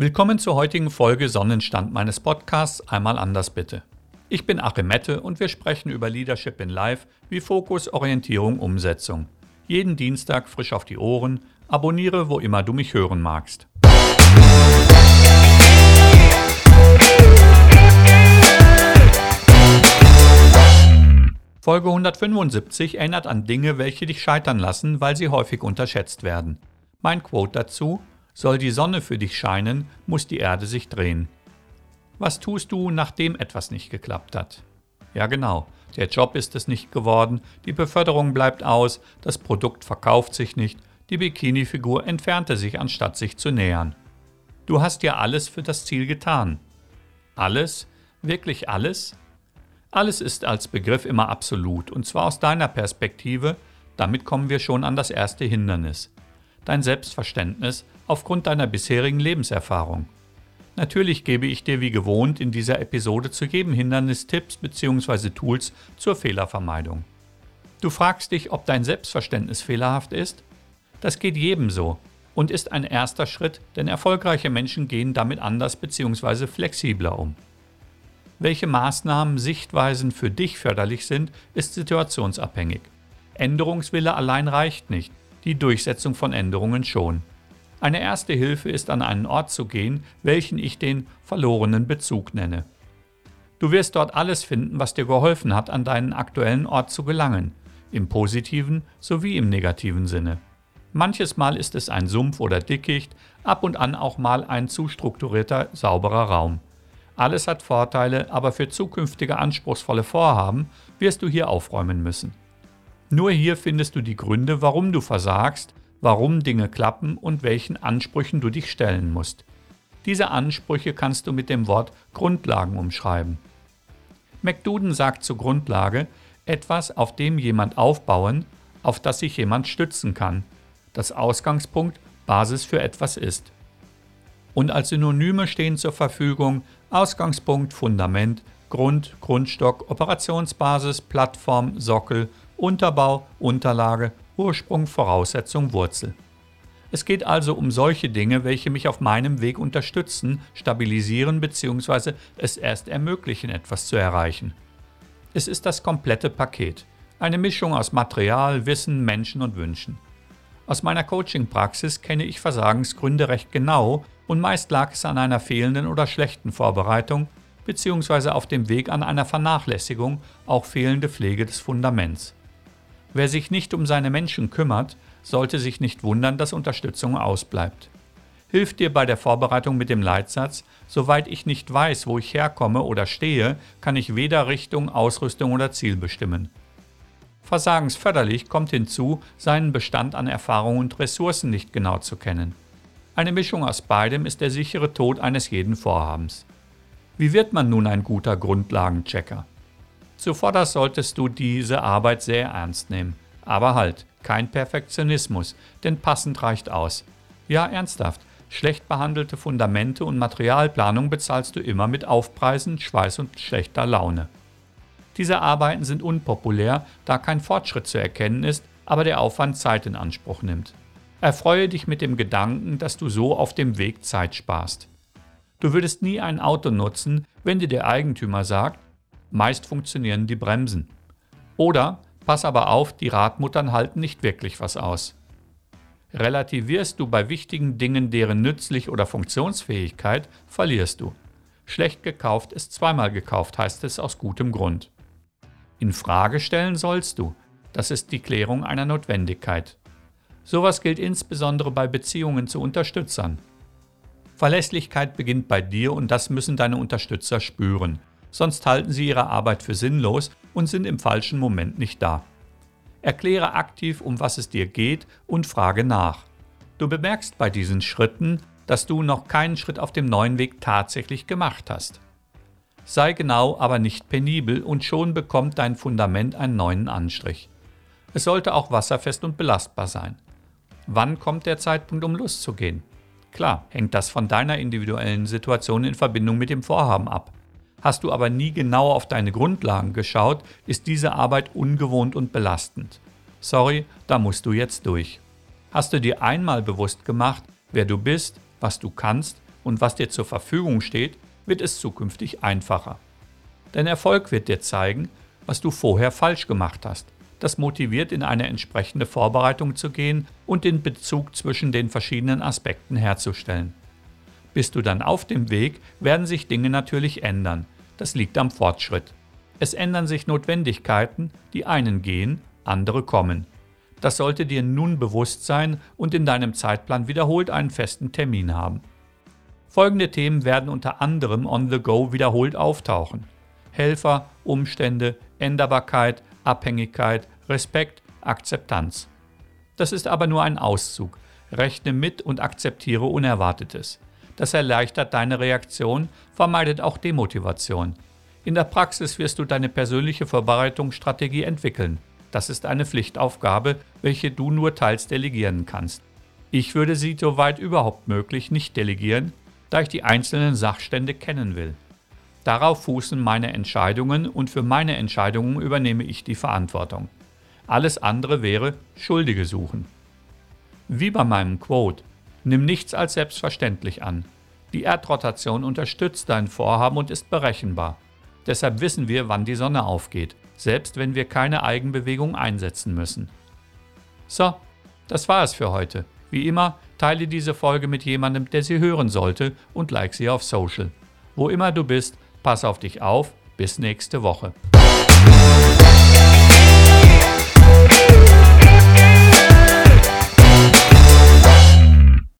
Willkommen zur heutigen Folge Sonnenstand meines Podcasts Einmal anders bitte. Ich bin Achim Mette und wir sprechen über Leadership in Life wie Fokus, Orientierung, Umsetzung. Jeden Dienstag frisch auf die Ohren. Abonniere, wo immer du mich hören magst. Folge 175 erinnert an Dinge, welche dich scheitern lassen, weil sie häufig unterschätzt werden. Mein Quote dazu, soll die Sonne für dich scheinen, muss die Erde sich drehen. Was tust du, nachdem etwas nicht geklappt hat? Ja genau, der Job ist es nicht geworden, die Beförderung bleibt aus, das Produkt verkauft sich nicht, die Bikini-Figur entfernte sich, anstatt sich zu nähern. Du hast ja alles für das Ziel getan. Alles? Wirklich alles? Alles ist als Begriff immer absolut, und zwar aus deiner Perspektive, damit kommen wir schon an das erste Hindernis. Dein Selbstverständnis, aufgrund deiner bisherigen Lebenserfahrung. Natürlich gebe ich dir wie gewohnt in dieser Episode zu jedem Hindernis Tipps bzw. Tools zur Fehlervermeidung. Du fragst dich, ob dein Selbstverständnis fehlerhaft ist? Das geht jedem so und ist ein erster Schritt, denn erfolgreiche Menschen gehen damit anders bzw. flexibler um. Welche Maßnahmen, Sichtweisen für dich förderlich sind, ist situationsabhängig. Änderungswille allein reicht nicht, die Durchsetzung von Änderungen schon. Eine erste Hilfe ist an einen Ort zu gehen, welchen ich den verlorenen Bezug nenne. Du wirst dort alles finden, was dir geholfen hat, an deinen aktuellen Ort zu gelangen, im positiven sowie im negativen Sinne. Manches Mal ist es ein Sumpf oder Dickicht, ab und an auch mal ein zu strukturierter, sauberer Raum. Alles hat Vorteile, aber für zukünftige anspruchsvolle Vorhaben wirst du hier aufräumen müssen. Nur hier findest du die Gründe, warum du versagst warum Dinge klappen und welchen Ansprüchen du dich stellen musst. Diese Ansprüche kannst du mit dem Wort Grundlagen umschreiben. McDuden sagt zur Grundlage etwas, auf dem jemand aufbauen, auf das sich jemand stützen kann, das Ausgangspunkt, Basis für etwas ist. Und als Synonyme stehen zur Verfügung Ausgangspunkt, Fundament, Grund, Grundstock, Operationsbasis, Plattform, Sockel, Unterbau, Unterlage Ursprung, Voraussetzung, Wurzel. Es geht also um solche Dinge, welche mich auf meinem Weg unterstützen, stabilisieren bzw. es erst ermöglichen, etwas zu erreichen. Es ist das komplette Paket, eine Mischung aus Material, Wissen, Menschen und Wünschen. Aus meiner Coaching-Praxis kenne ich Versagensgründe recht genau und meist lag es an einer fehlenden oder schlechten Vorbereitung bzw. auf dem Weg an einer Vernachlässigung, auch fehlende Pflege des Fundaments. Wer sich nicht um seine Menschen kümmert, sollte sich nicht wundern, dass Unterstützung ausbleibt. Hilft dir bei der Vorbereitung mit dem Leitsatz, soweit ich nicht weiß, wo ich herkomme oder stehe, kann ich weder Richtung, Ausrüstung oder Ziel bestimmen. Versagensförderlich kommt hinzu, seinen Bestand an Erfahrung und Ressourcen nicht genau zu kennen. Eine Mischung aus beidem ist der sichere Tod eines jeden Vorhabens. Wie wird man nun ein guter Grundlagenchecker? Zuvor solltest du diese Arbeit sehr ernst nehmen. Aber halt, kein Perfektionismus, denn passend reicht aus. Ja, ernsthaft, schlecht behandelte Fundamente und Materialplanung bezahlst du immer mit Aufpreisen, Schweiß und schlechter Laune. Diese Arbeiten sind unpopulär, da kein Fortschritt zu erkennen ist, aber der Aufwand Zeit in Anspruch nimmt. Erfreue dich mit dem Gedanken, dass du so auf dem Weg Zeit sparst. Du würdest nie ein Auto nutzen, wenn dir der Eigentümer sagt, Meist funktionieren die Bremsen. Oder pass aber auf, die Radmuttern halten nicht wirklich was aus. Relativierst du bei wichtigen Dingen deren Nützlich- oder Funktionsfähigkeit, verlierst du. Schlecht gekauft ist zweimal gekauft, heißt es aus gutem Grund. In Frage stellen sollst du. Das ist die Klärung einer Notwendigkeit. Sowas gilt insbesondere bei Beziehungen zu Unterstützern. Verlässlichkeit beginnt bei dir und das müssen deine Unterstützer spüren sonst halten sie ihre Arbeit für sinnlos und sind im falschen Moment nicht da. Erkläre aktiv, um was es dir geht und frage nach. Du bemerkst bei diesen Schritten, dass du noch keinen Schritt auf dem neuen Weg tatsächlich gemacht hast. Sei genau, aber nicht penibel und schon bekommt dein Fundament einen neuen Anstrich. Es sollte auch wasserfest und belastbar sein. Wann kommt der Zeitpunkt, um loszugehen? Klar, hängt das von deiner individuellen Situation in Verbindung mit dem Vorhaben ab. Hast du aber nie genau auf deine Grundlagen geschaut, ist diese Arbeit ungewohnt und belastend. Sorry, da musst du jetzt durch. Hast du dir einmal bewusst gemacht, wer du bist, was du kannst, und was dir zur Verfügung steht, wird es zukünftig einfacher. Dein Erfolg wird dir zeigen, was du vorher falsch gemacht hast. Das motiviert, in eine entsprechende Vorbereitung zu gehen und den Bezug zwischen den verschiedenen Aspekten herzustellen. Bist du dann auf dem Weg, werden sich Dinge natürlich ändern. Das liegt am Fortschritt. Es ändern sich Notwendigkeiten, die einen gehen, andere kommen. Das sollte dir nun bewusst sein und in deinem Zeitplan wiederholt einen festen Termin haben. Folgende Themen werden unter anderem on the go wiederholt auftauchen. Helfer, Umstände, Änderbarkeit, Abhängigkeit, Respekt, Akzeptanz. Das ist aber nur ein Auszug. Rechne mit und akzeptiere Unerwartetes. Das erleichtert deine Reaktion, vermeidet auch Demotivation. In der Praxis wirst du deine persönliche Vorbereitungsstrategie entwickeln. Das ist eine Pflichtaufgabe, welche du nur teils delegieren kannst. Ich würde sie soweit überhaupt möglich nicht delegieren, da ich die einzelnen Sachstände kennen will. Darauf fußen meine Entscheidungen und für meine Entscheidungen übernehme ich die Verantwortung. Alles andere wäre Schuldige suchen. Wie bei meinem Quote, nimm nichts als selbstverständlich an. Die Erdrotation unterstützt dein Vorhaben und ist berechenbar. Deshalb wissen wir, wann die Sonne aufgeht, selbst wenn wir keine Eigenbewegung einsetzen müssen. So, das war es für heute. Wie immer, teile diese Folge mit jemandem, der sie hören sollte und like sie auf Social. Wo immer du bist, pass auf dich auf. Bis nächste Woche.